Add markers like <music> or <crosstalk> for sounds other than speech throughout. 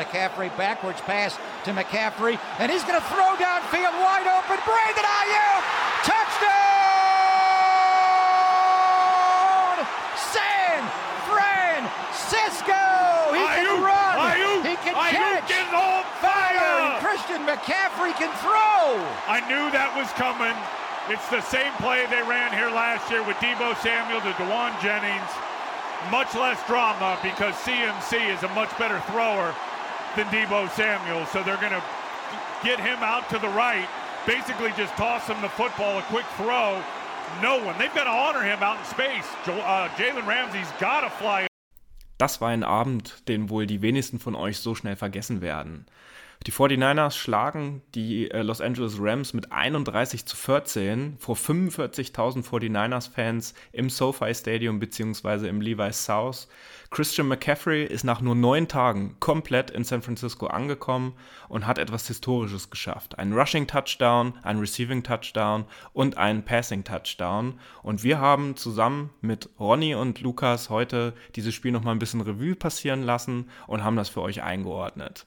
McCaffrey backwards pass to McCaffrey, and he's going to throw downfield wide open. Brandon Ayuk, touchdown! San Francisco. He can Ayuk, run. Ayuk, he can Ayuk catch. getting on Fire. fire. Christian McCaffrey can throw. I knew that was coming. It's the same play they ran here last year with Debo Samuel to Dewan Jennings. Much less drama because CMC is a much better thrower than Debo Samuel. So they're going to get him out to the right, basically just toss him the football, a quick throw. No one. They've got to honor him out in space. Uh, Jalen Ramsey's got to fly Das war ein Abend, den wohl die wenigsten von euch so schnell vergessen werden. Die 49ers schlagen die äh, Los Angeles Rams mit 31 zu 14 vor 45.000 49ers-Fans im SoFi Stadium bzw. im Levi's South. Christian McCaffrey ist nach nur neun Tagen komplett in San Francisco angekommen und hat etwas Historisches geschafft. Ein Rushing-Touchdown, ein Receiving-Touchdown und ein Passing-Touchdown. Und wir haben zusammen mit Ronny und Lukas heute dieses Spiel nochmal ein bisschen Revue passieren lassen und haben das für euch eingeordnet.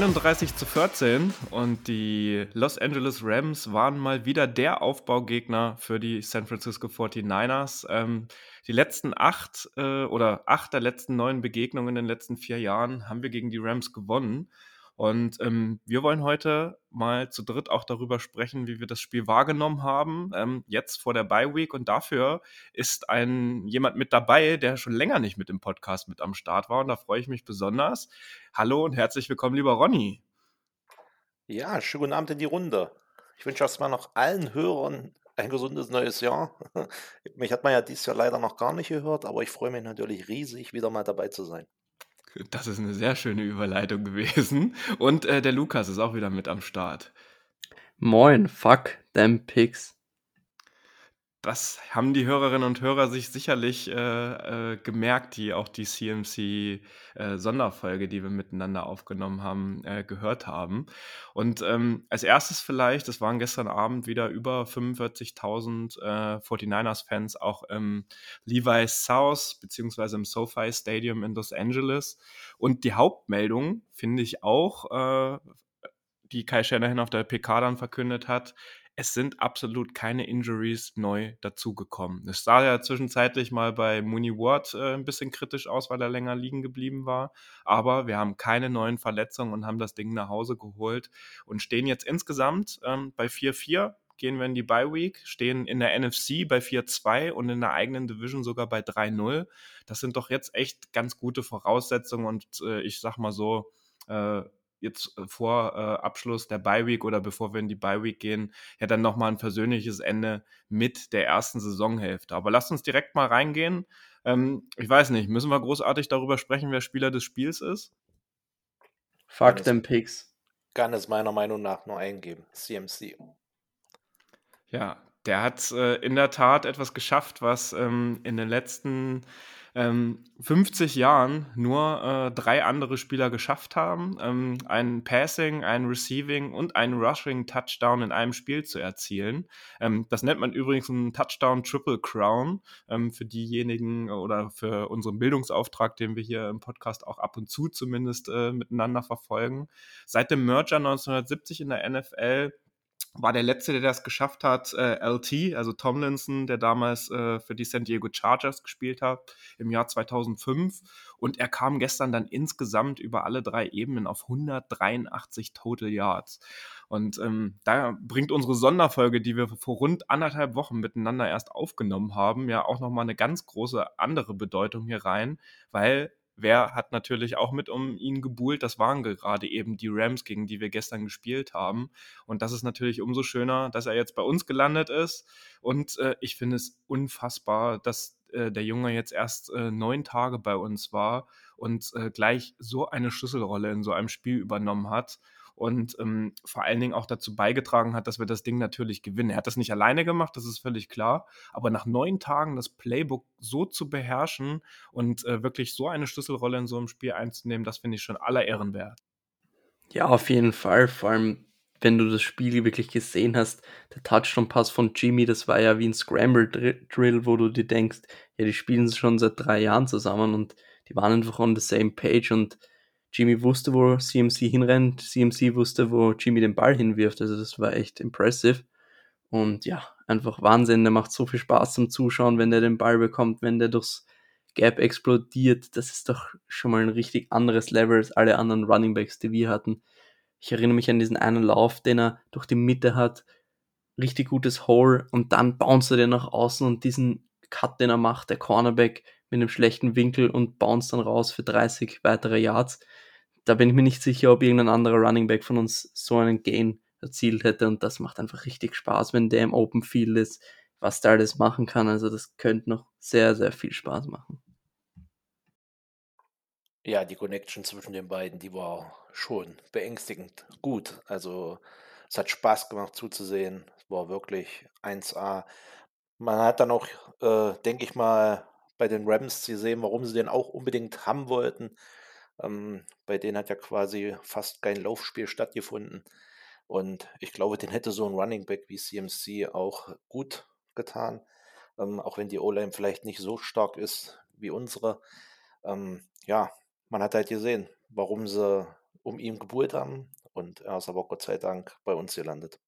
31 zu 14 und die Los Angeles Rams waren mal wieder der Aufbaugegner für die San Francisco 49ers. Ähm, die letzten acht äh, oder acht der letzten neun Begegnungen in den letzten vier Jahren haben wir gegen die Rams gewonnen. Und ähm, wir wollen heute mal zu dritt auch darüber sprechen, wie wir das Spiel wahrgenommen haben, ähm, jetzt vor der Bye Week. Und dafür ist ein jemand mit dabei, der schon länger nicht mit dem Podcast mit am Start war. Und da freue ich mich besonders. Hallo und herzlich willkommen, lieber Ronny. Ja, schönen guten Abend in die Runde. Ich wünsche erstmal noch allen Hörern ein gesundes neues Jahr. <laughs> Mich hat man ja dieses Jahr leider noch gar nicht gehört, aber ich freue mich natürlich riesig, wieder mal dabei zu sein. Das ist eine sehr schöne Überleitung gewesen. Und äh, der Lukas ist auch wieder mit am Start. Moin, fuck them pigs. Das haben die Hörerinnen und Hörer sich sicherlich äh, äh, gemerkt, die auch die CMC-Sonderfolge, die wir miteinander aufgenommen haben, äh, gehört haben. Und ähm, als erstes vielleicht, es waren gestern Abend wieder über 45.000 äh, 49ers-Fans auch im Levi's South beziehungsweise im SoFi Stadium in Los Angeles. Und die Hauptmeldung finde ich auch, äh, die Kai Shanahan auf der PK dann verkündet hat, es sind absolut keine Injuries neu dazugekommen. Es sah ja zwischenzeitlich mal bei Mooney Ward äh, ein bisschen kritisch aus, weil er länger liegen geblieben war. Aber wir haben keine neuen Verletzungen und haben das Ding nach Hause geholt und stehen jetzt insgesamt ähm, bei 4-4 gehen wir in die Bye Week, stehen in der NFC bei 4-2 und in der eigenen Division sogar bei 3-0. Das sind doch jetzt echt ganz gute Voraussetzungen und äh, ich sag mal so, äh, jetzt vor äh, Abschluss der Bye Week oder bevor wir in die Bye Week gehen, ja dann nochmal ein persönliches Ende mit der ersten Saisonhälfte. Aber lasst uns direkt mal reingehen. Ähm, ich weiß nicht, müssen wir großartig darüber sprechen, wer Spieler des Spiels ist? Fuck Kann them es, pigs. kann es meiner Meinung nach nur eingeben. CMC. Ja, der hat äh, in der Tat etwas geschafft, was ähm, in den letzten ähm, 50 Jahren nur äh, drei andere Spieler geschafft haben, ähm, ein Passing, ein Receiving und ein Rushing Touchdown in einem Spiel zu erzielen. Ähm, das nennt man übrigens einen Touchdown Triple Crown ähm, für diejenigen oder für unseren Bildungsauftrag, den wir hier im Podcast auch ab und zu zumindest äh, miteinander verfolgen. Seit dem Merger 1970 in der NFL war der letzte, der das geschafft hat, äh, LT, also Tomlinson, der damals äh, für die San Diego Chargers gespielt hat im Jahr 2005. Und er kam gestern dann insgesamt über alle drei Ebenen auf 183 Total Yards. Und ähm, da bringt unsere Sonderfolge, die wir vor rund anderthalb Wochen miteinander erst aufgenommen haben, ja auch nochmal eine ganz große andere Bedeutung hier rein, weil wer hat natürlich auch mit um ihn gebuhlt? Das waren gerade eben die Rams, gegen die wir gestern gespielt haben. Und das ist natürlich umso schöner, dass er jetzt bei uns gelandet ist. Und äh, ich finde es unfassbar, dass äh, der Junge jetzt erst äh, neun Tage bei uns war und äh, gleich so eine Schlüsselrolle in so einem Spiel übernommen hat. Und ähm, vor allen Dingen auch dazu beigetragen hat, dass wir das Ding natürlich gewinnen. Er hat das nicht alleine gemacht, das ist völlig klar, aber nach neun Tagen das Playbook so zu beherrschen und äh, wirklich so eine Schlüsselrolle in so einem Spiel einzunehmen, das finde ich schon aller Ehren wert. Ja, auf jeden Fall. Vor allem, wenn du das Spiel wirklich gesehen hast, der Touchdown-Pass von Jimmy, das war ja wie ein Scramble-Drill, wo du dir denkst, ja, die spielen schon seit drei Jahren zusammen und die waren einfach on the same page und Jimmy wusste, wo CMC hinrennt, CMC wusste, wo Jimmy den Ball hinwirft. Also das war echt impressive. Und ja, einfach Wahnsinn. Der macht so viel Spaß zum Zuschauen, wenn der den Ball bekommt, wenn der durchs Gap explodiert. Das ist doch schon mal ein richtig anderes Level als alle anderen Running Backs, die wir hatten. Ich erinnere mich an diesen einen Lauf, den er durch die Mitte hat. Richtig gutes Hole und dann bounce er den nach außen und diesen Cut, den er macht, der Cornerback mit einem schlechten Winkel und bounce dann raus für 30 weitere Yards. Da bin ich mir nicht sicher, ob irgendein anderer Running Back von uns so einen Gain erzielt hätte und das macht einfach richtig Spaß, wenn der im Open Field ist, was der alles machen kann. Also das könnte noch sehr, sehr viel Spaß machen. Ja, die Connection zwischen den beiden, die war schon beängstigend gut. Also es hat Spaß gemacht zuzusehen. Es war wirklich 1A. Man hat dann auch, äh, denke ich mal, bei den Rams gesehen, warum sie den auch unbedingt haben wollten. Ähm, bei denen hat ja quasi fast kein Laufspiel stattgefunden. Und ich glaube, den hätte so ein Running Back wie CMC auch gut getan. Ähm, auch wenn die O-Line vielleicht nicht so stark ist wie unsere. Ähm, ja, man hat halt gesehen, warum sie um ihn gebuhlt haben. Und er ist aber Gott sei Dank bei uns gelandet.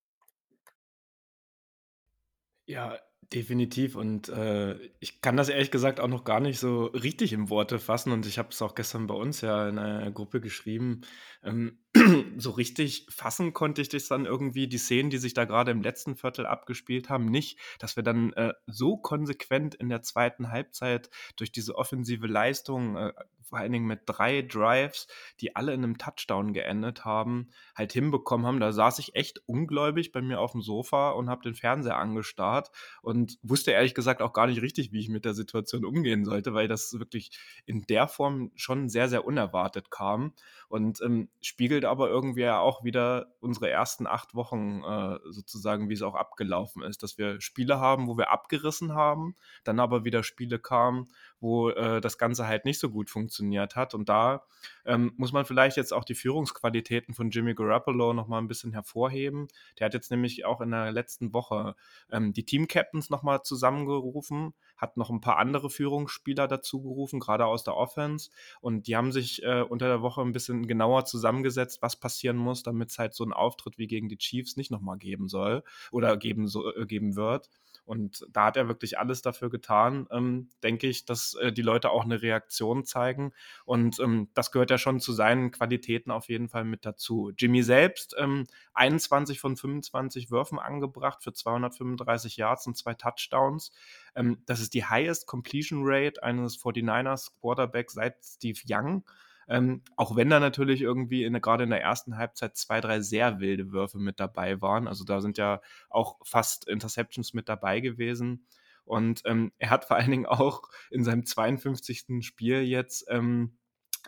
Ja, definitiv. Und äh, ich kann das ehrlich gesagt auch noch gar nicht so richtig in Worte fassen. Und ich habe es auch gestern bei uns ja in einer Gruppe geschrieben. Ähm, <clears throat> so richtig fassen konnte ich das dann irgendwie, die Szenen, die sich da gerade im letzten Viertel abgespielt haben, nicht, dass wir dann äh, so konsequent in der zweiten Halbzeit durch diese offensive Leistung, äh, vor allen Dingen mit drei Drives, die alle in einem Touchdown geendet haben, halt hinbekommen haben. Da saß ich echt ungläubig bei mir auf dem Sofa und habe den Fernseher angestarrt und wusste ehrlich gesagt auch gar nicht richtig, wie ich mit der Situation umgehen sollte, weil das wirklich in der Form schon sehr, sehr unerwartet kam. Und ähm, spiegelt aber irgendwie auch wieder unsere ersten acht Wochen äh, sozusagen, wie es auch abgelaufen ist, dass wir Spiele haben, wo wir abgerissen haben, dann aber wieder Spiele kamen, wo äh, das Ganze halt nicht so gut funktioniert hat. Und da ähm, muss man vielleicht jetzt auch die Führungsqualitäten von Jimmy Garoppolo nochmal ein bisschen hervorheben. Der hat jetzt nämlich auch in der letzten Woche ähm, die Team-Captains nochmal zusammengerufen, hat noch ein paar andere Führungsspieler dazu gerufen, gerade aus der Offense. Und die haben sich äh, unter der Woche ein bisschen genauer zusammengesetzt, was passieren muss, damit es halt so einen Auftritt wie gegen die Chiefs nicht nochmal geben soll oder geben, so, äh, geben wird. Und da hat er wirklich alles dafür getan, ähm, denke ich, dass äh, die Leute auch eine Reaktion zeigen. Und ähm, das gehört ja schon zu seinen Qualitäten auf jeden Fall mit dazu. Jimmy selbst, ähm, 21 von 25 Würfen angebracht für 235 Yards und zwei Touchdowns. Ähm, das ist die highest Completion Rate eines 49ers Quarterbacks seit Steve Young. Ähm, auch wenn da natürlich irgendwie in, gerade in der ersten Halbzeit zwei, drei sehr wilde Würfe mit dabei waren. Also da sind ja auch fast Interceptions mit dabei gewesen. Und ähm, er hat vor <laughs> allen Dingen auch in seinem 52. Spiel jetzt ähm,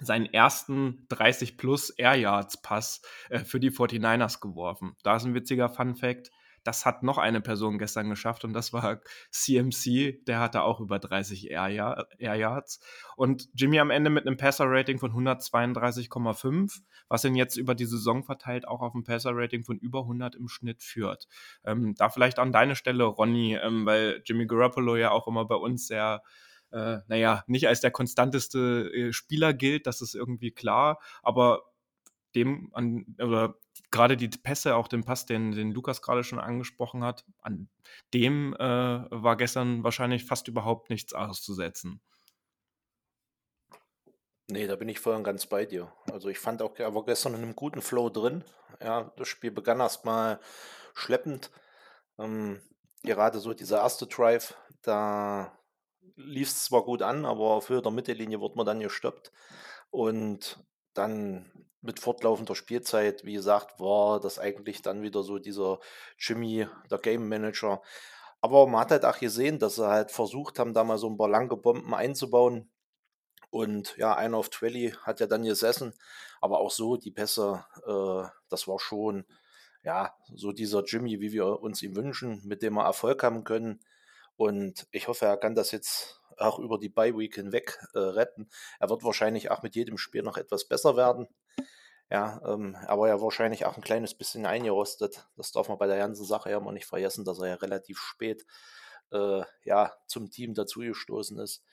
seinen ersten 30 plus Air Yards Pass äh, für die 49ers geworfen. Da ist ein witziger Fun Fact. Das hat noch eine Person gestern geschafft und das war CMC. Der hatte auch über 30 Air, Yards. Und Jimmy am Ende mit einem Passer-Rating von 132,5, was ihn jetzt über die Saison verteilt auch auf ein Passer-Rating von über 100 im Schnitt führt. Ähm, da vielleicht an deine Stelle, Ronny, ähm, weil Jimmy Garoppolo ja auch immer bei uns sehr äh, naja, nicht als der konstanteste äh, Spieler gilt, das ist irgendwie klar, aber dem an, oder gerade die Pässe, auch den Pass, den, den Lukas gerade schon angesprochen hat, an dem äh, war gestern wahrscheinlich fast überhaupt nichts auszusetzen. Nee, da bin ich voll und ganz bei dir. Also ich fand auch, er war gestern in einem guten Flow drin. Ja, das Spiel begann erstmal schleppend. Ähm, gerade so dieser erste Drive, da lief es zwar gut an, aber auf der Mittellinie wurde man dann gestoppt. Und dann mit fortlaufender Spielzeit, wie gesagt, war das eigentlich dann wieder so dieser Jimmy, der Game Manager. Aber man hat halt auch gesehen, dass sie halt versucht haben, da mal so ein paar lange Bomben einzubauen. Und ja, einer auf Twelly hat ja dann gesessen, aber auch so die Pässe, äh, das war schon, ja, so dieser Jimmy, wie wir uns ihn wünschen, mit dem wir Erfolg haben können. Und ich hoffe, er kann das jetzt auch über die Bye Week hinweg äh, retten. Er wird wahrscheinlich auch mit jedem Spiel noch etwas besser werden. Ja, ähm, er war ja wahrscheinlich auch ein kleines bisschen eingerostet. Das darf man bei der ganzen Sache ja mal nicht vergessen, dass er ja relativ spät äh, ja, zum Team dazugestoßen ist.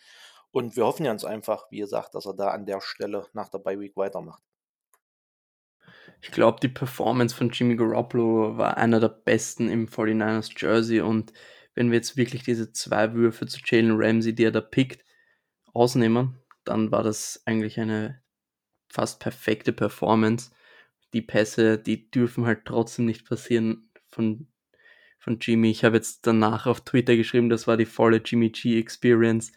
Und wir hoffen ganz einfach, wie gesagt, dass er da an der Stelle nach der Bye Week weitermacht. Ich glaube, die Performance von Jimmy Garoppolo war einer der besten im 49ers Jersey und wenn wir jetzt wirklich diese zwei Würfe zu Jalen Ramsey, die er da pickt, ausnehmen, dann war das eigentlich eine fast perfekte Performance. Die Pässe, die dürfen halt trotzdem nicht passieren von, von Jimmy. Ich habe jetzt danach auf Twitter geschrieben, das war die volle Jimmy G Experience.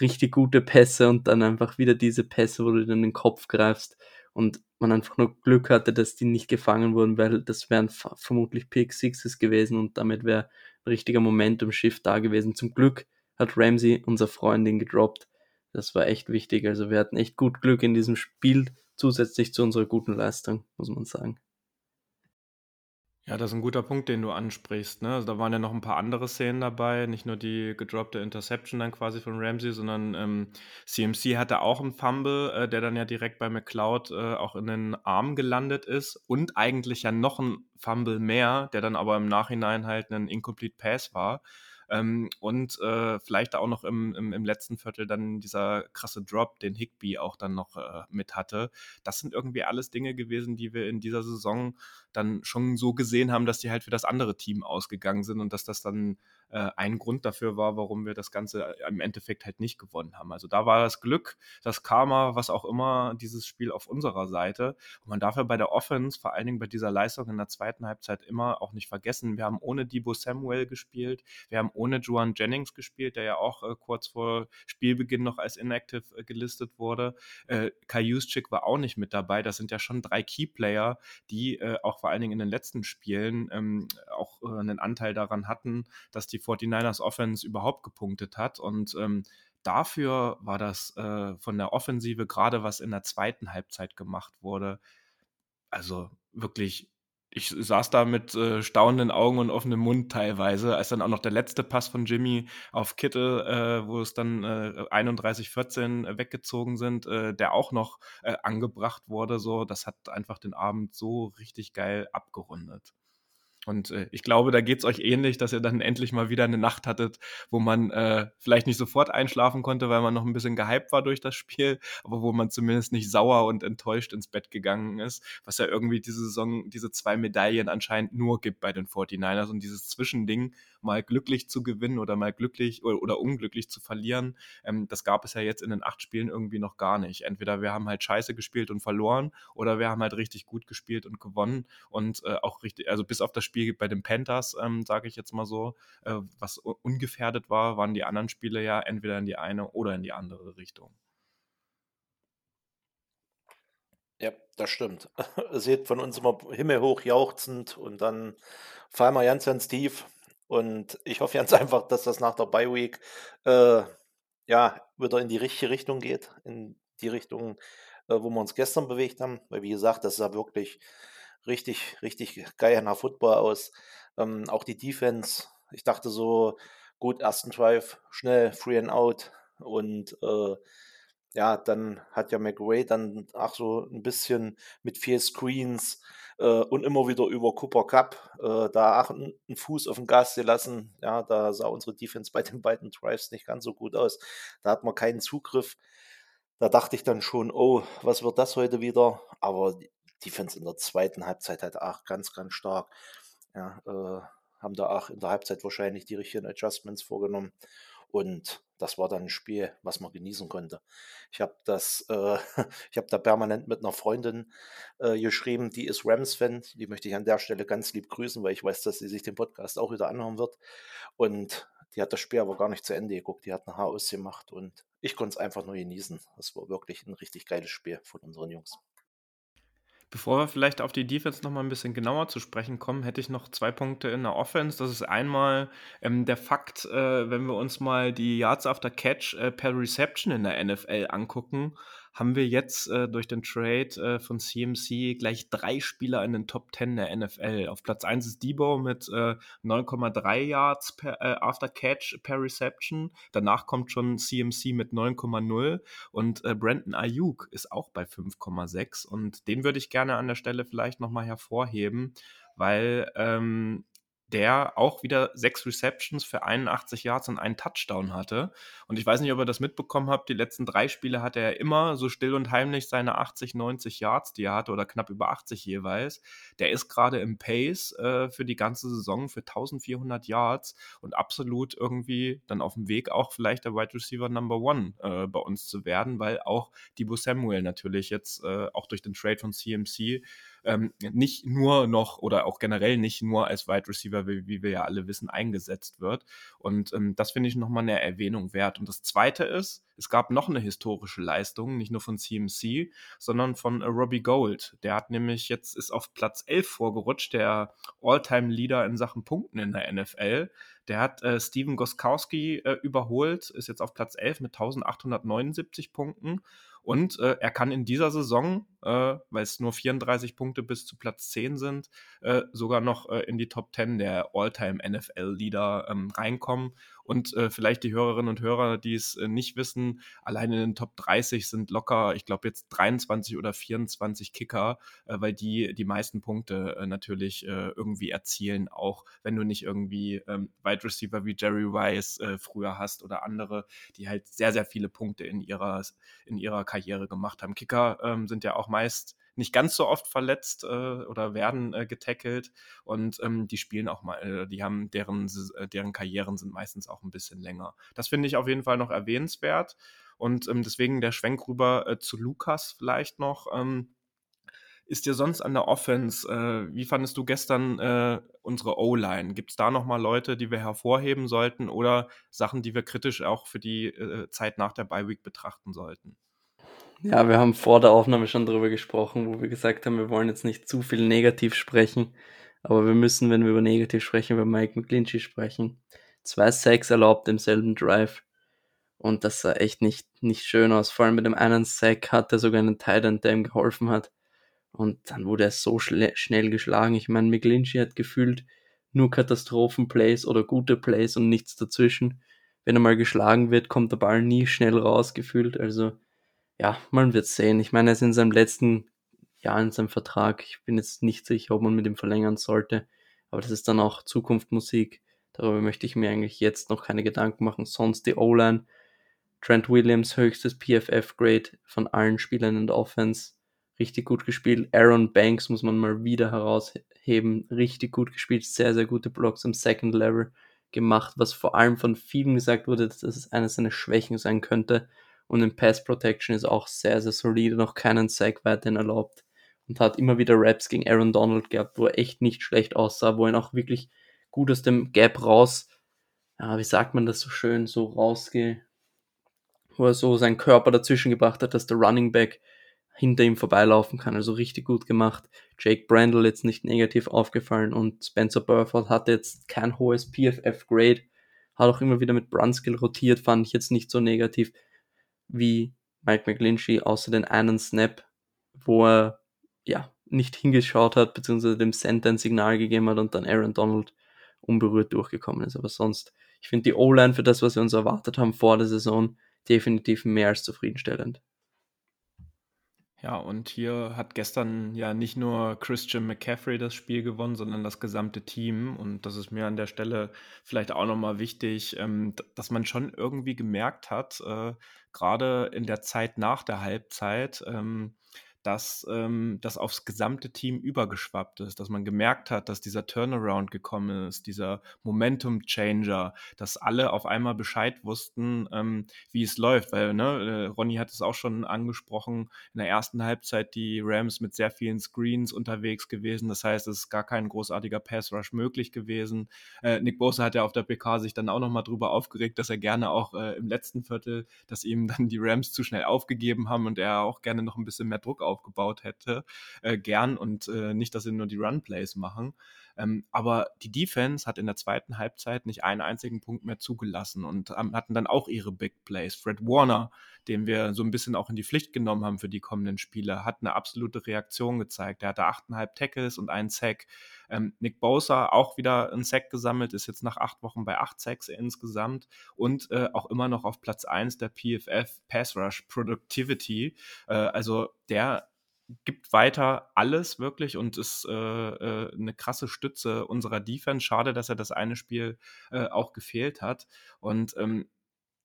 Richtig gute Pässe und dann einfach wieder diese Pässe, wo du in den Kopf greifst und man einfach nur Glück hatte, dass die nicht gefangen wurden, weil das wären vermutlich Pick Sixes gewesen und damit wäre richtiger Momentum-Shift da gewesen. Zum Glück hat Ramsey, unser Freund, ihn gedroppt. Das war echt wichtig. Also wir hatten echt gut Glück in diesem Spiel, zusätzlich zu unserer guten Leistung, muss man sagen. Ja, das ist ein guter Punkt, den du ansprichst. Ne? Also da waren ja noch ein paar andere Szenen dabei, nicht nur die gedroppte Interception dann quasi von Ramsey, sondern ähm, CMC hatte auch einen Fumble, äh, der dann ja direkt bei McLeod äh, auch in den Arm gelandet ist und eigentlich ja noch ein Fumble mehr, der dann aber im Nachhinein halt ein Incomplete Pass war. Ähm, und äh, vielleicht auch noch im, im, im, letzten Viertel dann dieser krasse Drop, den Higby auch dann noch äh, mit hatte. Das sind irgendwie alles Dinge gewesen, die wir in dieser Saison dann schon so gesehen haben, dass die halt für das andere Team ausgegangen sind und dass das dann äh, ein Grund dafür war, warum wir das Ganze im Endeffekt halt nicht gewonnen haben. Also da war das Glück, das Karma, was auch immer, dieses Spiel auf unserer Seite. Und man darf ja bei der Offense, vor allen Dingen bei dieser Leistung in der zweiten Halbzeit immer auch nicht vergessen, wir haben ohne Debo Samuel gespielt, wir haben ohne Juan Jennings gespielt, der ja auch äh, kurz vor Spielbeginn noch als inactive äh, gelistet wurde. Äh, Kai Juszczyk war auch nicht mit dabei. Das sind ja schon drei Keyplayer, die äh, auch vor allen Dingen in den letzten Spielen ähm, auch äh, einen Anteil daran hatten, dass die 49ers Offense überhaupt gepunktet hat. Und ähm, dafür war das äh, von der Offensive, gerade was in der zweiten Halbzeit gemacht wurde, also wirklich ich saß da mit äh, staunenden Augen und offenem Mund teilweise, als dann auch noch der letzte Pass von Jimmy auf Kittel, äh, wo es dann äh, 31-14 weggezogen sind, äh, der auch noch äh, angebracht wurde. So, das hat einfach den Abend so richtig geil abgerundet. Und äh, ich glaube, da geht es euch ähnlich, dass ihr dann endlich mal wieder eine Nacht hattet, wo man äh, vielleicht nicht sofort einschlafen konnte, weil man noch ein bisschen gehypt war durch das Spiel, aber wo man zumindest nicht sauer und enttäuscht ins Bett gegangen ist, was ja irgendwie diese Saison, diese zwei Medaillen anscheinend nur gibt bei den 49ers und dieses Zwischending, mal glücklich zu gewinnen oder mal glücklich oder, oder unglücklich zu verlieren, ähm, das gab es ja jetzt in den acht Spielen irgendwie noch gar nicht. Entweder wir haben halt scheiße gespielt und verloren oder wir haben halt richtig gut gespielt und gewonnen und äh, auch richtig, also bis auf das Spiel bei den Panthers, ähm, sage ich jetzt mal so, äh, was ungefährdet war, waren die anderen Spiele ja entweder in die eine oder in die andere Richtung. Ja, das stimmt. <laughs> Seht von uns immer himmelhoch jauchzend und dann fallen wir ganz, ganz tief. Und ich hoffe ganz <laughs> einfach, dass das nach der Bye Week äh, ja wieder in die richtige Richtung geht, in die Richtung, äh, wo wir uns gestern bewegt haben. Weil wie gesagt, das ja wirklich richtig, richtig geil nach Football aus. Ähm, auch die Defense, ich dachte so, gut, ersten Drive, schnell, free and out. Und äh, ja, dann hat ja McRae dann auch so ein bisschen mit vier Screens äh, und immer wieder über Cooper Cup äh, da auch einen Fuß auf den Gas gelassen. Ja, da sah unsere Defense <laughs> bei den beiden Drives nicht ganz so gut aus. Da hat man keinen Zugriff. Da dachte ich dann schon, oh, was wird das heute wieder? Aber die Defense in der zweiten Halbzeit halt auch ganz, ganz stark. Ja, äh, haben da auch in der Halbzeit wahrscheinlich die richtigen Adjustments vorgenommen. Und das war dann ein Spiel, was man genießen konnte. Ich habe das, äh, <laughs> ich habe da permanent mit einer Freundin äh, geschrieben, die ist Rams-Fan. Die möchte ich an der Stelle ganz lieb grüßen, weil ich weiß, dass sie sich den Podcast auch wieder anhören wird. Und die hat das Spiel aber gar nicht zu Ende geguckt. Die hat ein Haar ausgemacht und ich konnte es einfach nur genießen. Das war wirklich ein richtig geiles Spiel von unseren Jungs. Bevor wir vielleicht auf die Defense noch mal ein bisschen genauer zu sprechen kommen, hätte ich noch zwei Punkte in der Offense. Das ist einmal ähm, der Fakt, äh, wenn wir uns mal die Yards after Catch äh, per Reception in der NFL angucken, haben wir jetzt äh, durch den Trade äh, von CMC gleich drei Spieler in den Top 10 der NFL. Auf Platz 1 ist Debo mit äh, 9,3 Yards per, äh, after Catch per Reception. Danach kommt schon CMC mit 9,0 und äh, Brandon Ayuk ist auch bei 5,6 und den würde ich gerne an der Stelle vielleicht nochmal hervorheben, weil ähm, der auch wieder sechs Receptions für 81 Yards und einen Touchdown hatte. Und ich weiß nicht, ob ihr das mitbekommen habt, die letzten drei Spiele hatte er immer so still und heimlich seine 80, 90 Yards, die er hatte, oder knapp über 80 jeweils. Der ist gerade im Pace äh, für die ganze Saison für 1400 Yards und absolut irgendwie dann auf dem Weg auch vielleicht der Wide Receiver Number One äh, bei uns zu werden, weil auch Debo Samuel natürlich jetzt äh, auch durch den Trade von CMC ähm, nicht nur noch oder auch generell nicht nur als Wide Receiver, wie, wie wir ja alle wissen, eingesetzt wird. Und ähm, das finde ich nochmal eine Erwähnung wert. Und das Zweite ist, es gab noch eine historische Leistung, nicht nur von CMC, sondern von äh, Robbie Gold. Der hat nämlich jetzt ist auf Platz 11 vorgerutscht, der All-Time-Leader in Sachen Punkten in der NFL. Der hat äh, Steven Goskowski äh, überholt, ist jetzt auf Platz 11 mit 1879 Punkten. Und äh, er kann in dieser Saison, äh, weil es nur 34 Punkte bis zu Platz 10 sind, äh, sogar noch äh, in die Top 10 der All-Time NFL-Leader ähm, reinkommen. Und äh, vielleicht die Hörerinnen und Hörer, die es äh, nicht wissen, allein in den Top 30 sind locker, ich glaube jetzt 23 oder 24 Kicker, äh, weil die die meisten Punkte äh, natürlich äh, irgendwie erzielen, auch wenn du nicht irgendwie ähm, Wide Receiver wie Jerry Rice äh, früher hast oder andere, die halt sehr, sehr viele Punkte in ihrer, in ihrer Karriere gemacht haben. Kicker ähm, sind ja auch meist nicht ganz so oft verletzt äh, oder werden äh, getackelt und ähm, die spielen auch mal, äh, die haben deren, äh, deren Karrieren sind meistens auch ein bisschen länger. Das finde ich auf jeden Fall noch erwähnenswert und ähm, deswegen der Schwenk rüber äh, zu Lukas vielleicht noch. Ähm, ist dir sonst an der Offense, äh, wie fandest du gestern äh, unsere O-Line? Gibt es da nochmal Leute, die wir hervorheben sollten oder Sachen, die wir kritisch auch für die äh, Zeit nach der Bye-Week betrachten sollten? Ja, wir haben vor der Aufnahme schon darüber gesprochen, wo wir gesagt haben, wir wollen jetzt nicht zu viel negativ sprechen, aber wir müssen, wenn wir über negativ sprechen, über Mike McGlinchey sprechen. Zwei Sacks erlaubt im selben Drive und das sah echt nicht, nicht schön aus. Vor allem mit dem einen Sack hat er sogar einen Titan, der ihm geholfen hat. Und dann wurde er so schnell geschlagen. Ich meine, McGlinchey hat gefühlt nur Katastrophenplays oder gute Plays und nichts dazwischen. Wenn er mal geschlagen wird, kommt der Ball nie schnell raus, gefühlt. Also ja, man wird sehen. Ich meine, er ist in seinem letzten Jahr in seinem Vertrag. Ich bin jetzt nicht sicher, ob man mit ihm verlängern sollte. Aber das ist dann auch Zukunftsmusik. Darüber möchte ich mir eigentlich jetzt noch keine Gedanken machen. Sonst die O-Line. Trent Williams, höchstes PFF-Grade von allen Spielern in der Offense. Richtig gut gespielt. Aaron Banks muss man mal wieder herausheben. Richtig gut gespielt. Sehr, sehr gute Blocks im Second Level gemacht, was vor allem von vielen gesagt wurde, dass es eine seiner Schwächen sein könnte. Und im Pass Protection ist auch sehr, sehr solide, noch keinen Sack weiterhin erlaubt. Und hat immer wieder Raps gegen Aaron Donald gehabt, wo er echt nicht schlecht aussah, wo er auch wirklich gut aus dem Gap raus, ja, wie sagt man das so schön, so rausgeht, wo er so seinen Körper dazwischen gebracht hat, dass der Running Back hinter ihm vorbeilaufen kann. Also richtig gut gemacht. Jake Brandle jetzt nicht negativ aufgefallen und Spencer Burford hatte jetzt kein hohes PFF-Grade. Hat auch immer wieder mit Brunskill rotiert, fand ich jetzt nicht so negativ wie Mike McGlinchey, außer den einen Snap, wo er ja nicht hingeschaut hat, beziehungsweise dem Center ein Signal gegeben hat und dann Aaron Donald unberührt durchgekommen ist. Aber sonst, ich finde die O-Line für das, was wir uns erwartet haben vor der Saison, definitiv mehr als zufriedenstellend. Ja, und hier hat gestern ja nicht nur Christian McCaffrey das Spiel gewonnen, sondern das gesamte Team. Und das ist mir an der Stelle vielleicht auch nochmal wichtig, ähm, dass man schon irgendwie gemerkt hat, äh, gerade in der Zeit nach der Halbzeit, ähm, dass ähm, das aufs gesamte Team übergeschwappt ist, dass man gemerkt hat, dass dieser Turnaround gekommen ist, dieser Momentum-Changer, dass alle auf einmal Bescheid wussten, ähm, wie es läuft. Weil, ne, äh, Ronny hat es auch schon angesprochen, in der ersten Halbzeit die Rams mit sehr vielen Screens unterwegs gewesen. Das heißt, es ist gar kein großartiger Pass-Rush möglich gewesen. Äh, Nick Bosa hat ja auf der PK sich dann auch nochmal drüber aufgeregt, dass er gerne auch äh, im letzten Viertel, dass ihm dann die Rams zu schnell aufgegeben haben und er auch gerne noch ein bisschen mehr Druck auf aufgebaut hätte, äh, gern und äh, nicht, dass sie nur die Run-Plays machen. Ähm, aber die Defense hat in der zweiten Halbzeit nicht einen einzigen Punkt mehr zugelassen und ähm, hatten dann auch ihre Big Plays. Fred Warner, den wir so ein bisschen auch in die Pflicht genommen haben für die kommenden Spiele, hat eine absolute Reaktion gezeigt. Er hatte 8,5 Tackles und einen Sack. Ähm, Nick Bosa auch wieder einen Sack gesammelt, ist jetzt nach acht Wochen bei acht Sacks insgesamt und äh, auch immer noch auf Platz 1 der PFF Pass Rush Productivity. Äh, also der gibt weiter alles wirklich und ist äh, äh, eine krasse Stütze unserer Defense. Schade, dass er das eine Spiel äh, auch gefehlt hat. Und ähm,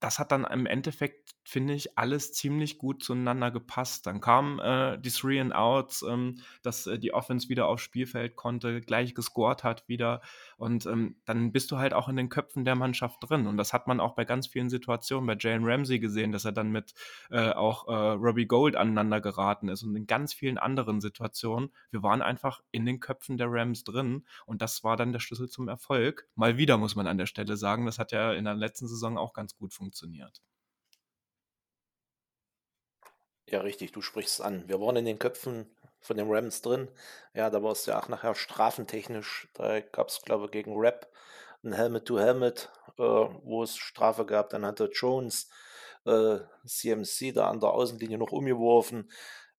das hat dann im Endeffekt, finde ich, alles ziemlich gut zueinander gepasst. Dann kam äh, die Three and Outs, ähm, dass äh, die Offense wieder aufs Spielfeld konnte, gleich gescored hat wieder. Und ähm, dann bist du halt auch in den Köpfen der Mannschaft drin. Und das hat man auch bei ganz vielen Situationen bei Jalen Ramsey gesehen, dass er dann mit äh, auch äh, Robbie Gold aneinander geraten ist. Und in ganz vielen anderen Situationen, wir waren einfach in den Köpfen der Rams drin. Und das war dann der Schlüssel zum Erfolg. Mal wieder muss man an der Stelle sagen, das hat ja in der letzten Saison auch ganz gut funktioniert funktioniert. Ja, richtig, du sprichst es an. Wir waren in den Köpfen von den Rams drin. Ja, da war es ja auch nachher strafentechnisch. Da gab es, glaube ich, gegen Rap ein Helmet-to-Helmet, äh, wo es Strafe gab. Dann hatte Jones äh, CMC da an der Außenlinie noch umgeworfen.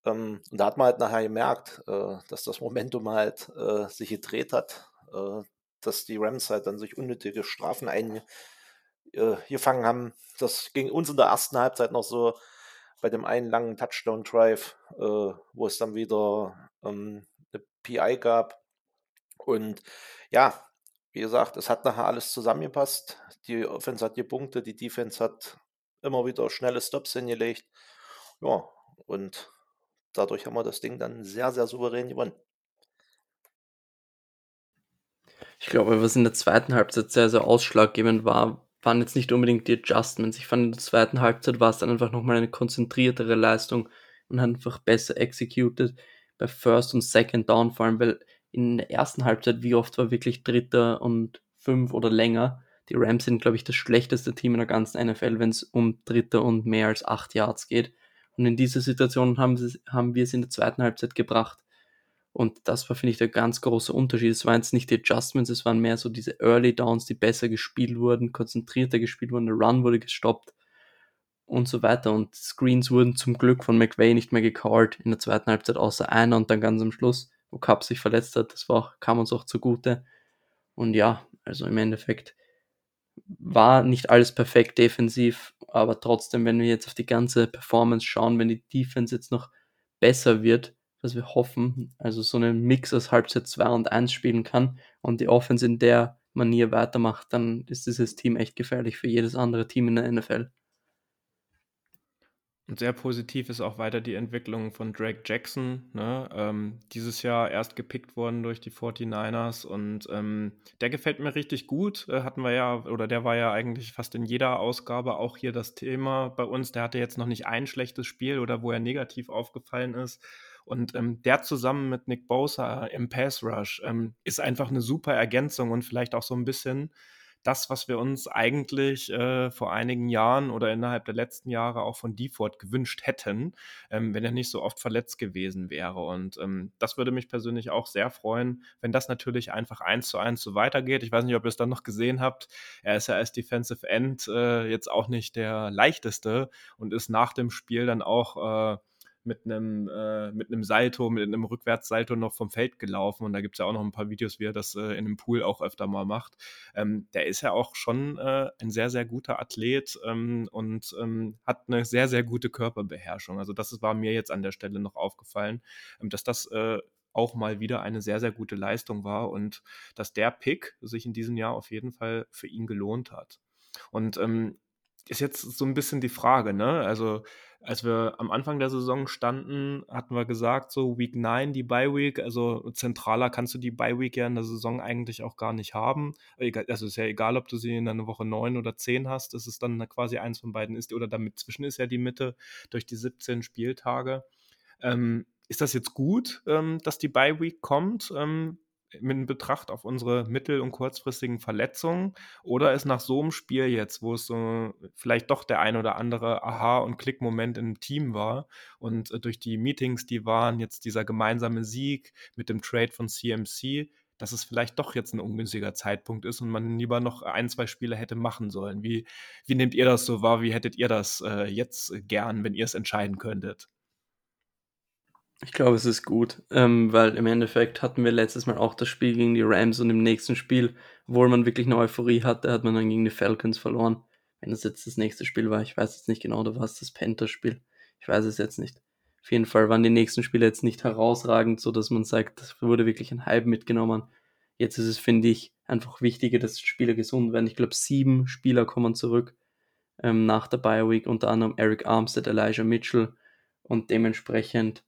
Ähm, und da hat man halt nachher gemerkt, äh, dass das Momentum halt äh, sich gedreht hat, äh, dass die Rams halt dann sich unnötige Strafen ein, äh, gefangen haben. Das ging uns in der ersten Halbzeit noch so bei dem einen langen Touchdown-Drive, äh, wo es dann wieder ähm, eine PI gab. Und ja, wie gesagt, es hat nachher alles zusammengepasst. Die Offense hat die Punkte, die Defense hat immer wieder schnelle Stops hingelegt. Ja, und dadurch haben wir das Ding dann sehr, sehr souverän gewonnen. Ich glaube, was in der zweiten Halbzeit sehr, sehr ausschlaggebend war, waren jetzt nicht unbedingt die Adjustments. Ich fand in der zweiten Halbzeit war es dann einfach nochmal eine konzentriertere Leistung und einfach besser executed bei First und Second Down, vor allem, weil in der ersten Halbzeit, wie oft war wirklich Dritter und fünf oder länger. Die Rams sind, glaube ich, das schlechteste Team in der ganzen NFL, wenn es um Dritter und mehr als acht Yards geht. Und in dieser Situation haben, haben wir es in der zweiten Halbzeit gebracht. Und das war, finde ich, der ganz große Unterschied. Es waren jetzt nicht die Adjustments, es waren mehr so diese Early Downs, die besser gespielt wurden, konzentrierter gespielt wurden, der Run wurde gestoppt und so weiter. Und Screens wurden zum Glück von McVay nicht mehr gecallt in der zweiten Halbzeit, außer einer und dann ganz am Schluss, wo Cup sich verletzt hat. Das war auch, kam uns auch zugute. Und ja, also im Endeffekt war nicht alles perfekt defensiv, aber trotzdem, wenn wir jetzt auf die ganze Performance schauen, wenn die Defense jetzt noch besser wird, was wir hoffen, also so einen Mix aus Halbzeit 2 und 1 spielen kann und die Offense in der Manier weitermacht, dann ist dieses Team echt gefährlich für jedes andere Team in der NFL. Und sehr positiv ist auch weiter die Entwicklung von Drake Jackson. Ne? Ähm, dieses Jahr erst gepickt worden durch die 49ers und ähm, der gefällt mir richtig gut. Äh, hatten wir ja, oder der war ja eigentlich fast in jeder Ausgabe auch hier das Thema bei uns. Der hatte jetzt noch nicht ein schlechtes Spiel oder wo er negativ aufgefallen ist. Und ähm, der zusammen mit Nick Bosa im Pass Rush ähm, ist einfach eine super Ergänzung und vielleicht auch so ein bisschen das, was wir uns eigentlich äh, vor einigen Jahren oder innerhalb der letzten Jahre auch von Default gewünscht hätten, ähm, wenn er nicht so oft verletzt gewesen wäre. Und ähm, das würde mich persönlich auch sehr freuen, wenn das natürlich einfach eins zu eins so weitergeht. Ich weiß nicht, ob ihr es dann noch gesehen habt. Er ist ja als Defensive End äh, jetzt auch nicht der leichteste und ist nach dem Spiel dann auch äh, mit einem, äh, mit einem Salto, mit einem Rückwärtssalto noch vom Feld gelaufen. Und da gibt es ja auch noch ein paar Videos, wie er das äh, in einem Pool auch öfter mal macht. Ähm, der ist ja auch schon äh, ein sehr, sehr guter Athlet ähm, und ähm, hat eine sehr, sehr gute Körperbeherrschung. Also das war mir jetzt an der Stelle noch aufgefallen, ähm, dass das äh, auch mal wieder eine sehr, sehr gute Leistung war und dass der Pick sich in diesem Jahr auf jeden Fall für ihn gelohnt hat. Und ähm, ist jetzt so ein bisschen die Frage, ne? Also als wir am Anfang der Saison standen, hatten wir gesagt, so Week 9 die Bye Week, also zentraler kannst du die Bye Week ja in der Saison eigentlich auch gar nicht haben. Also ist ja egal, ob du sie in einer Woche 9 oder 10 hast, das ist dann quasi eins von beiden ist, oder damit zwischen ist ja die Mitte durch die 17 Spieltage. Ähm, ist das jetzt gut, ähm, dass die Bye Week kommt? Ähm, in Betracht auf unsere mittel- und kurzfristigen Verletzungen? Oder ist nach so einem Spiel jetzt, wo es so vielleicht doch der ein oder andere Aha- und Klickmoment im Team war und äh, durch die Meetings, die waren, jetzt dieser gemeinsame Sieg mit dem Trade von CMC, dass es vielleicht doch jetzt ein ungünstiger Zeitpunkt ist und man lieber noch ein, zwei Spiele hätte machen sollen. Wie, wie nehmt ihr das so wahr? Wie hättet ihr das äh, jetzt gern, wenn ihr es entscheiden könntet? Ich glaube, es ist gut, ähm, weil im Endeffekt hatten wir letztes Mal auch das Spiel gegen die Rams und im nächsten Spiel, obwohl man wirklich eine Euphorie hatte, hat man dann gegen die Falcons verloren. Wenn das jetzt das nächste Spiel war, ich weiß jetzt nicht genau, oder war es das Panthers-Spiel? Ich weiß es jetzt nicht. Auf jeden Fall waren die nächsten Spiele jetzt nicht herausragend, so dass man sagt, das wurde wirklich ein Hype mitgenommen. Jetzt ist es, finde ich, einfach wichtiger, dass Spieler gesund werden. Ich glaube, sieben Spieler kommen zurück ähm, nach der Bye Week, unter anderem Eric Armstead, Elijah Mitchell und dementsprechend,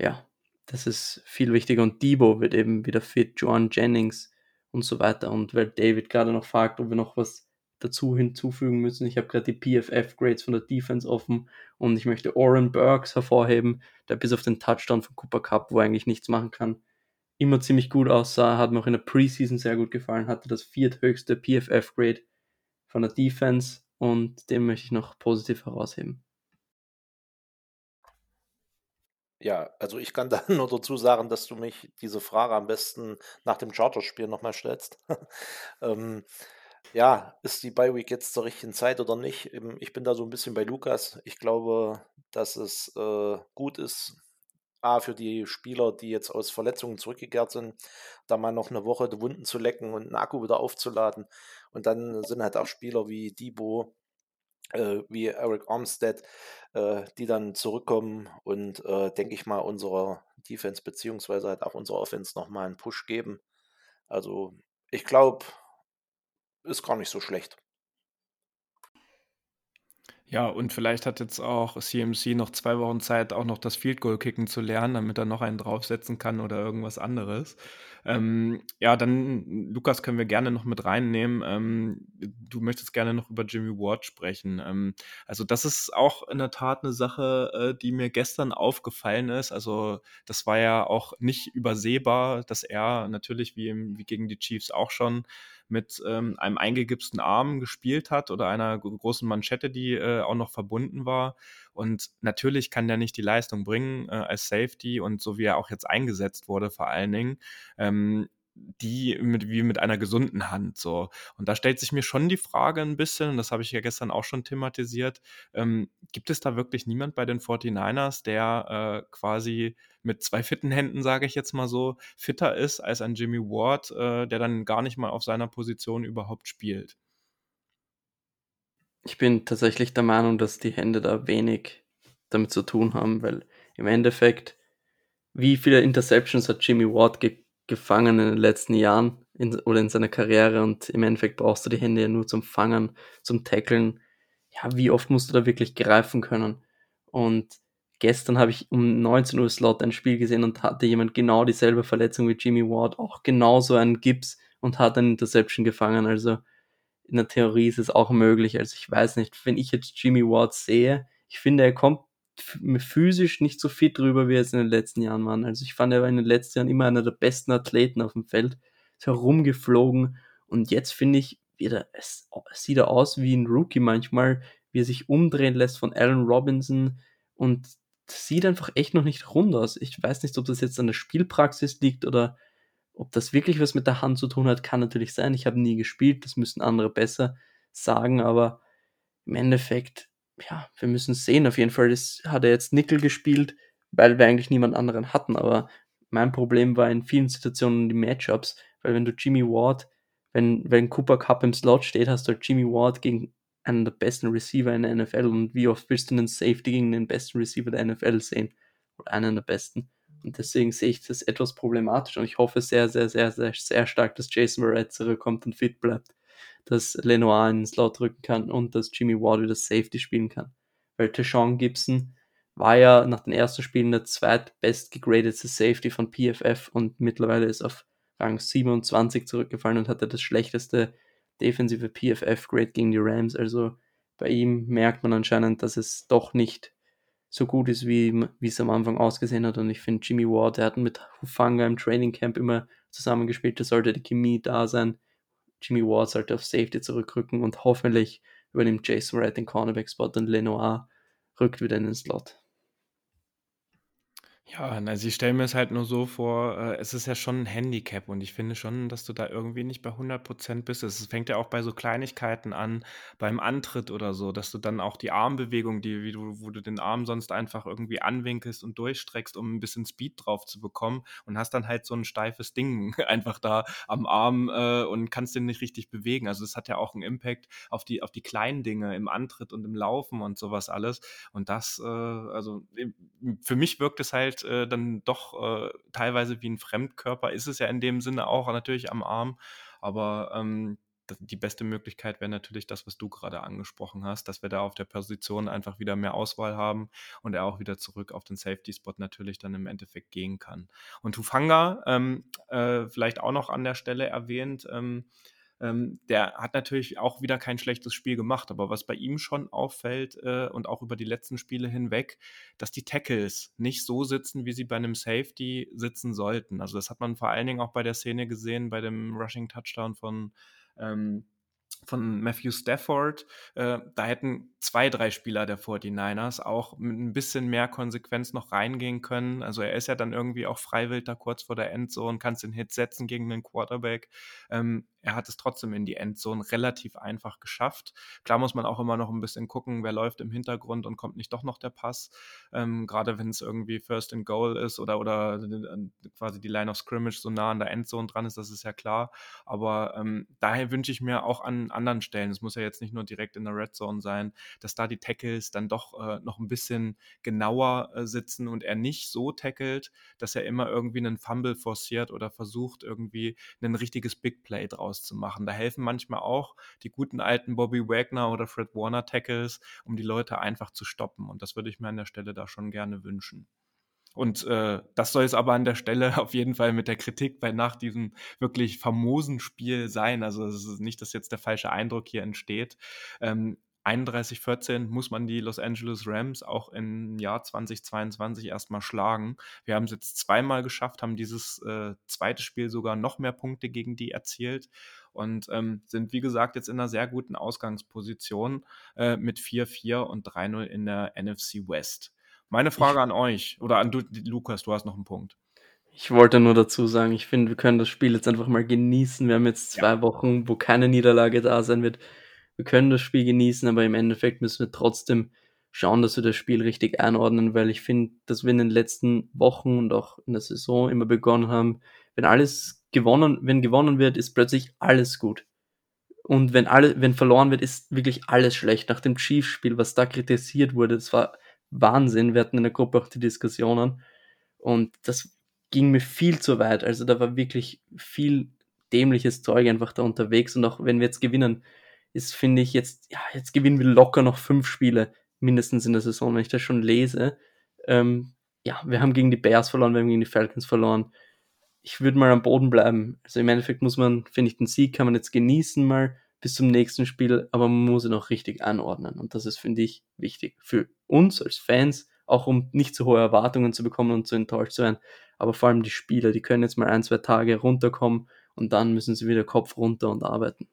ja, das ist viel wichtiger. Und Debo wird eben wieder fit, Joan Jennings und so weiter. Und weil David gerade noch fragt, ob wir noch was dazu hinzufügen müssen. Ich habe gerade die PFF-Grades von der Defense offen und ich möchte Oren Burks hervorheben, der bis auf den Touchdown von Cooper Cup, wo er eigentlich nichts machen kann, immer ziemlich gut aussah, hat mir auch in der Preseason sehr gut gefallen, hatte das vierthöchste PFF-Grade von der Defense und den möchte ich noch positiv herausheben. Ja, also ich kann <laughs> da nur dazu sagen, dass du mich diese Frage am besten nach dem Charterspiel nochmal stellst. <laughs> ähm, ja, ist die Bye Week jetzt zur richtigen Zeit oder nicht? Ähm, ich bin da so ein bisschen bei Lukas. Ich glaube, dass es äh, gut ist, A, für die Spieler, die jetzt aus Verletzungen zurückgekehrt sind, da mal noch eine Woche die Wunden zu lecken und einen Akku wieder aufzuladen. Und dann sind halt auch Spieler wie Debo, wie Eric Armstead, äh, die dann zurückkommen und, äh, denke ich mal, unserer Defense beziehungsweise halt auch unserer Offense nochmal einen Push geben. Also ich glaube, ist gar nicht so schlecht. Ja, und vielleicht hat jetzt auch CMC noch zwei Wochen Zeit, auch noch das Field Goal kicken zu lernen, damit er noch einen draufsetzen kann oder irgendwas anderes. Ähm, ja, dann, Lukas, können wir gerne noch mit reinnehmen. Ähm, du möchtest gerne noch über Jimmy Ward sprechen. Ähm, also, das ist auch in der Tat eine Sache, äh, die mir gestern aufgefallen ist. Also, das war ja auch nicht übersehbar, dass er natürlich wie, im, wie gegen die Chiefs auch schon mit ähm, einem eingegipsten Arm gespielt hat oder einer großen Manschette, die äh, auch noch verbunden war. Und natürlich kann der nicht die Leistung bringen äh, als Safety und so wie er auch jetzt eingesetzt wurde, vor allen Dingen. Ähm, die mit, wie mit einer gesunden Hand so. Und da stellt sich mir schon die Frage ein bisschen, und das habe ich ja gestern auch schon thematisiert, ähm, gibt es da wirklich niemand bei den 49ers, der äh, quasi mit zwei fitten Händen, sage ich jetzt mal so, fitter ist als ein Jimmy Ward, äh, der dann gar nicht mal auf seiner Position überhaupt spielt? Ich bin tatsächlich der Meinung, dass die Hände da wenig damit zu tun haben, weil im Endeffekt, wie viele Interceptions hat Jimmy Ward ge gefangen in den letzten Jahren in, oder in seiner Karriere und im Endeffekt brauchst du die Hände ja nur zum Fangen, zum Tackeln. Ja, wie oft musst du da wirklich greifen können? Und gestern habe ich um 19 Uhr Slot ein Spiel gesehen und hatte jemand genau dieselbe Verletzung wie Jimmy Ward, auch genauso einen Gips und hat eine Interception gefangen. Also in der Theorie ist es auch möglich. Also ich weiß nicht, wenn ich jetzt Jimmy Ward sehe, ich finde, er kommt physisch nicht so fit drüber, wie er es in den letzten Jahren war. Also ich fand, er war in den letzten Jahren immer einer der besten Athleten auf dem Feld. Ist herumgeflogen und jetzt finde ich, wieder, es, sieht er aus wie ein Rookie manchmal, wie er sich umdrehen lässt von Allen Robinson und sieht einfach echt noch nicht rund aus. Ich weiß nicht, ob das jetzt an der Spielpraxis liegt oder ob das wirklich was mit der Hand zu tun hat, kann natürlich sein. Ich habe nie gespielt, das müssen andere besser sagen, aber im Endeffekt ja, wir müssen sehen. Auf jeden Fall ist, hat er jetzt Nickel gespielt, weil wir eigentlich niemand anderen hatten. Aber mein Problem war in vielen Situationen die Matchups, weil wenn du Jimmy Ward, wenn, wenn Cooper Cup im Slot steht, hast du halt Jimmy Ward gegen einen der besten Receiver in der NFL. Und wie oft willst du einen Safety gegen den besten Receiver der NFL sehen? Oder einen der besten. Und deswegen sehe ich das etwas problematisch und ich hoffe sehr, sehr, sehr, sehr, sehr stark, dass Jason Verrett zurückkommt und fit bleibt dass Lenoir ins Slot drücken kann und dass Jimmy Ward wieder Safety spielen kann. Weil Tashawn Gibson war ja nach den ersten Spielen der zweitbest gegradete Safety von PFF und mittlerweile ist auf Rang 27 zurückgefallen und hatte das schlechteste defensive PFF-Grade gegen die Rams. Also bei ihm merkt man anscheinend, dass es doch nicht so gut ist, wie, wie es am Anfang ausgesehen hat. Und ich finde, Jimmy Ward, der hat mit Hufanga im Training Camp immer zusammengespielt, da sollte die Chemie da sein. Jimmy Ward sollte auf Safety zurückrücken und hoffentlich übernimmt Jason Wright den Cornerback-Spot und Lenoir rückt wieder in den Slot. Ja, also ich stelle mir es halt nur so vor, äh, es ist ja schon ein Handicap und ich finde schon, dass du da irgendwie nicht bei 100% bist. Es fängt ja auch bei so Kleinigkeiten an, beim Antritt oder so, dass du dann auch die Armbewegung, die wie du wo du den Arm sonst einfach irgendwie anwinkelst und durchstreckst, um ein bisschen Speed drauf zu bekommen und hast dann halt so ein steifes Ding <laughs> einfach da am Arm, äh, und kannst den nicht richtig bewegen. Also, das hat ja auch einen Impact auf die auf die kleinen Dinge im Antritt und im Laufen und sowas alles. Und das, äh also, für mich wirkt es halt halt äh, dann doch äh, teilweise wie ein Fremdkörper. Ist es ja in dem Sinne auch natürlich am Arm. Aber ähm, die beste Möglichkeit wäre natürlich das, was du gerade angesprochen hast, dass wir da auf der Position einfach wieder mehr Auswahl haben und er auch wieder zurück auf den Safety-Spot natürlich dann im Endeffekt gehen kann. Und Hufanga, ähm, äh, vielleicht auch noch an der Stelle erwähnt, ähm, ähm, der hat natürlich auch wieder kein schlechtes Spiel gemacht, aber was bei ihm schon auffällt äh, und auch über die letzten Spiele hinweg, dass die Tackles nicht so sitzen, wie sie bei einem Safety sitzen sollten. Also das hat man vor allen Dingen auch bei der Szene gesehen, bei dem Rushing Touchdown von ähm, von Matthew Stafford. Äh, da hätten zwei, drei Spieler der 49ers auch mit ein bisschen mehr Konsequenz noch reingehen können. Also er ist ja dann irgendwie auch freiwillig da kurz vor der Endzone, kannst den Hit setzen gegen den Quarterback. Ähm, er hat es trotzdem in die Endzone relativ einfach geschafft. Klar muss man auch immer noch ein bisschen gucken, wer läuft im Hintergrund und kommt nicht doch noch der Pass. Ähm, Gerade wenn es irgendwie First and Goal ist oder, oder äh, quasi die Line of Scrimmage so nah an der Endzone dran ist, das ist ja klar. Aber ähm, daher wünsche ich mir auch an anderen Stellen, es muss ja jetzt nicht nur direkt in der Red Zone sein, dass da die Tackles dann doch äh, noch ein bisschen genauer äh, sitzen und er nicht so tackelt, dass er immer irgendwie einen Fumble forciert oder versucht, irgendwie ein richtiges Big Play draus zu machen. Da helfen manchmal auch die guten alten Bobby Wagner oder Fred Warner Tackles, um die Leute einfach zu stoppen. Und das würde ich mir an der Stelle da schon gerne wünschen. Und äh, das soll es aber an der Stelle <laughs> auf jeden Fall mit der Kritik bei nach diesem wirklich famosen Spiel sein. Also es ist nicht, dass jetzt der falsche Eindruck hier entsteht. Ähm, 31-14 muss man die Los Angeles Rams auch im Jahr 2022 erstmal schlagen. Wir haben es jetzt zweimal geschafft, haben dieses äh, zweite Spiel sogar noch mehr Punkte gegen die erzielt und ähm, sind, wie gesagt, jetzt in einer sehr guten Ausgangsposition äh, mit 4-4 und 3-0 in der NFC West. Meine Frage ich, an euch oder an du, Lukas, du hast noch einen Punkt. Ich wollte nur dazu sagen, ich finde, wir können das Spiel jetzt einfach mal genießen. Wir haben jetzt zwei ja. Wochen, wo keine Niederlage da sein wird wir können das Spiel genießen, aber im Endeffekt müssen wir trotzdem schauen, dass wir das Spiel richtig einordnen, weil ich finde, dass wir in den letzten Wochen und auch in der Saison immer begonnen haben, wenn alles gewonnen, wenn gewonnen wird, ist plötzlich alles gut. Und wenn alle, wenn verloren wird, ist wirklich alles schlecht. Nach dem Chiefs-Spiel, was da kritisiert wurde, das war Wahnsinn. Wir hatten in der Gruppe auch die Diskussionen und das ging mir viel zu weit. Also da war wirklich viel dämliches Zeug einfach da unterwegs und auch wenn wir jetzt gewinnen, ist, finde ich, jetzt, ja, jetzt gewinnen wir locker noch fünf Spiele, mindestens in der Saison, wenn ich das schon lese. Ähm, ja, wir haben gegen die Bears verloren, wir haben gegen die Falcons verloren. Ich würde mal am Boden bleiben. Also im Endeffekt muss man, finde ich, den Sieg kann man jetzt genießen mal bis zum nächsten Spiel, aber man muss ihn auch richtig anordnen. Und das ist, finde ich, wichtig für uns als Fans, auch um nicht zu hohe Erwartungen zu bekommen und zu enttäuscht zu werden. Aber vor allem die Spieler, die können jetzt mal ein, zwei Tage runterkommen und dann müssen sie wieder Kopf runter und arbeiten.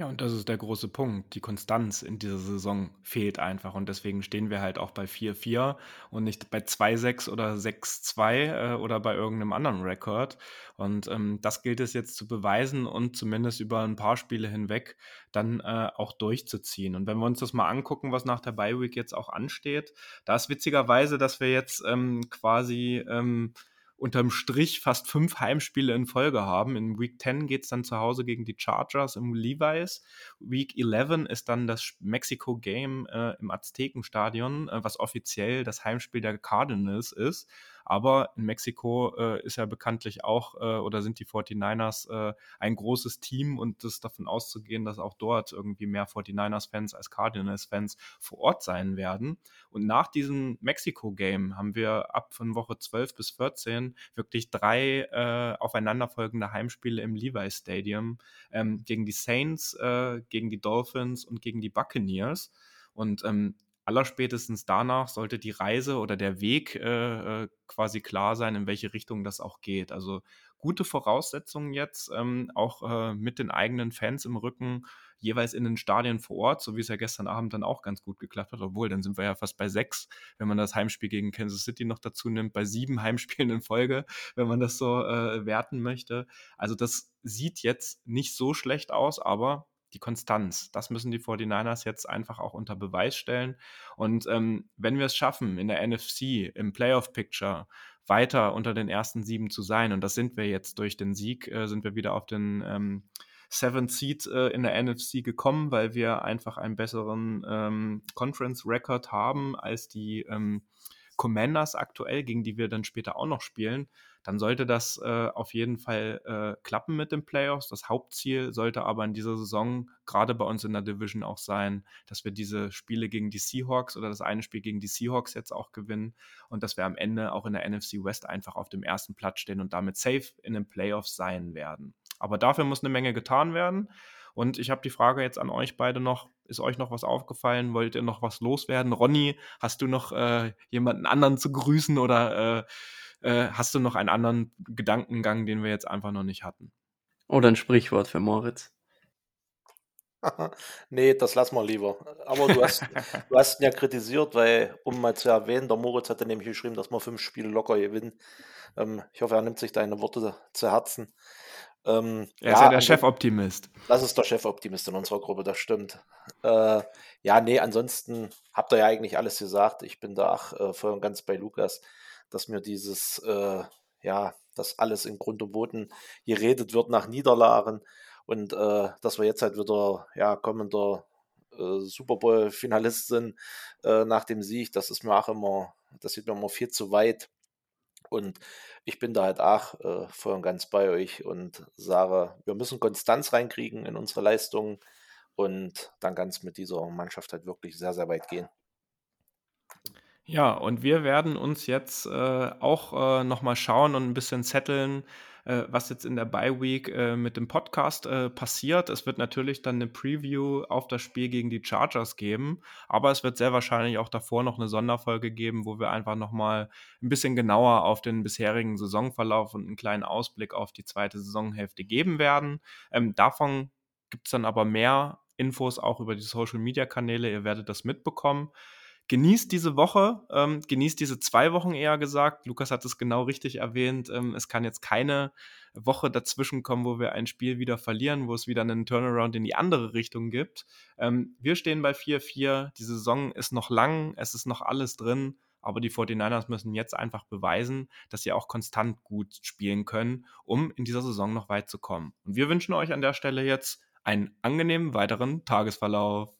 Ja, und das ist der große Punkt. Die Konstanz in dieser Saison fehlt einfach. Und deswegen stehen wir halt auch bei 4-4 und nicht bei 2-6 oder 6-2 äh, oder bei irgendeinem anderen Rekord. Und ähm, das gilt es jetzt zu beweisen und zumindest über ein paar Spiele hinweg dann äh, auch durchzuziehen. Und wenn wir uns das mal angucken, was nach der Bye Week jetzt auch ansteht, da ist witzigerweise, dass wir jetzt ähm, quasi ähm, unterm Strich fast fünf Heimspiele in Folge haben. In Week 10 geht es dann zu Hause gegen die Chargers im Levi's. Week 11 ist dann das Mexico Game äh, im Aztekenstadion, äh, was offiziell das Heimspiel der Cardinals ist. Aber in Mexiko äh, ist ja bekanntlich auch äh, oder sind die 49ers äh, ein großes Team und es ist davon auszugehen, dass auch dort irgendwie mehr 49ers-Fans als Cardinals-Fans vor Ort sein werden. Und nach diesem Mexiko-Game haben wir ab von Woche 12 bis 14 wirklich drei äh, aufeinanderfolgende Heimspiele im Levi Stadium ähm, gegen die Saints, äh, gegen die Dolphins und gegen die Buccaneers. Und ähm, allerspätestens danach sollte die Reise oder der Weg äh, äh, quasi klar sein, in welche Richtung das auch geht. Also gute Voraussetzungen jetzt, ähm, auch äh, mit den eigenen Fans im Rücken, jeweils in den Stadien vor Ort, so wie es ja gestern Abend dann auch ganz gut geklappt hat. Obwohl, dann sind wir ja fast bei sechs, wenn man das Heimspiel gegen Kansas City noch dazu nimmt, bei sieben <laughs> Heimspielen in Folge, wenn man das so äh, werten möchte. Also das sieht jetzt nicht so schlecht aus, aber die Konstanz. Das müssen die 49ers jetzt einfach auch unter Beweis stellen. Und ähm, wenn wir es schaffen, in der NFC, im Playoff-Picture, weiter unter den ersten sieben zu sein, und das sind wir jetzt durch den Sieg, äh, sind wir wieder auf den ähm, Seventh Seed äh, in der NFC gekommen, weil wir einfach einen besseren ähm, Conference-Record haben als die ähm, Commanders aktuell, gegen die wir dann später auch noch spielen, dann sollte das äh, auf jeden Fall äh, klappen mit den Playoffs. Das Hauptziel sollte aber in dieser Saison, gerade bei uns in der Division auch sein, dass wir diese Spiele gegen die Seahawks oder das eine Spiel gegen die Seahawks jetzt auch gewinnen und dass wir am Ende auch in der NFC West einfach auf dem ersten Platz stehen und damit safe in den Playoffs sein werden. Aber dafür muss eine Menge getan werden. Und ich habe die Frage jetzt an euch beide noch. Ist euch noch was aufgefallen? Wollt ihr noch was loswerden? Ronny, hast du noch äh, jemanden anderen zu grüßen oder äh, äh, hast du noch einen anderen Gedankengang, den wir jetzt einfach noch nicht hatten? Oder ein Sprichwort für Moritz. <laughs> nee, das lassen wir lieber. Aber du hast, du hast ihn ja kritisiert, weil, um mal zu erwähnen, der Moritz hatte nämlich geschrieben, dass wir fünf Spiele locker gewinnen. Ähm, ich hoffe, er nimmt sich deine Worte zu Herzen. Ähm, er ist ja, der Chefoptimist. Das ist der Chefoptimist in unserer Gruppe, das stimmt. Äh, ja, nee, ansonsten habt ihr ja eigentlich alles gesagt. Ich bin da auch äh, voll und ganz bei Lukas, dass mir dieses, äh, ja, dass alles in Grund und Boden geredet wird nach Niederlagen und äh, dass wir jetzt halt wieder, ja, kommender äh, Super Bowl-Finalist sind äh, nach dem Sieg, das ist mir auch immer, das sieht mir immer viel zu weit. Und ich bin da halt auch äh, voll und ganz bei euch und sage, wir müssen Konstanz reinkriegen in unsere Leistungen und dann ganz mit dieser Mannschaft halt wirklich sehr, sehr weit gehen. Ja, und wir werden uns jetzt äh, auch äh, nochmal schauen und ein bisschen zetteln, äh, was jetzt in der Bye Week äh, mit dem Podcast äh, passiert. Es wird natürlich dann eine Preview auf das Spiel gegen die Chargers geben, aber es wird sehr wahrscheinlich auch davor noch eine Sonderfolge geben, wo wir einfach nochmal ein bisschen genauer auf den bisherigen Saisonverlauf und einen kleinen Ausblick auf die zweite Saisonhälfte geben werden. Ähm, davon gibt es dann aber mehr Infos auch über die Social Media Kanäle. Ihr werdet das mitbekommen genießt diese Woche, ähm, genießt diese zwei Wochen eher gesagt. Lukas hat es genau richtig erwähnt. Ähm, es kann jetzt keine Woche dazwischen kommen, wo wir ein Spiel wieder verlieren, wo es wieder einen Turnaround in die andere Richtung gibt. Ähm, wir stehen bei 4-4. Die Saison ist noch lang, es ist noch alles drin. Aber die 49ers müssen jetzt einfach beweisen, dass sie auch konstant gut spielen können, um in dieser Saison noch weit zu kommen. Und wir wünschen euch an der Stelle jetzt einen angenehmen weiteren Tagesverlauf.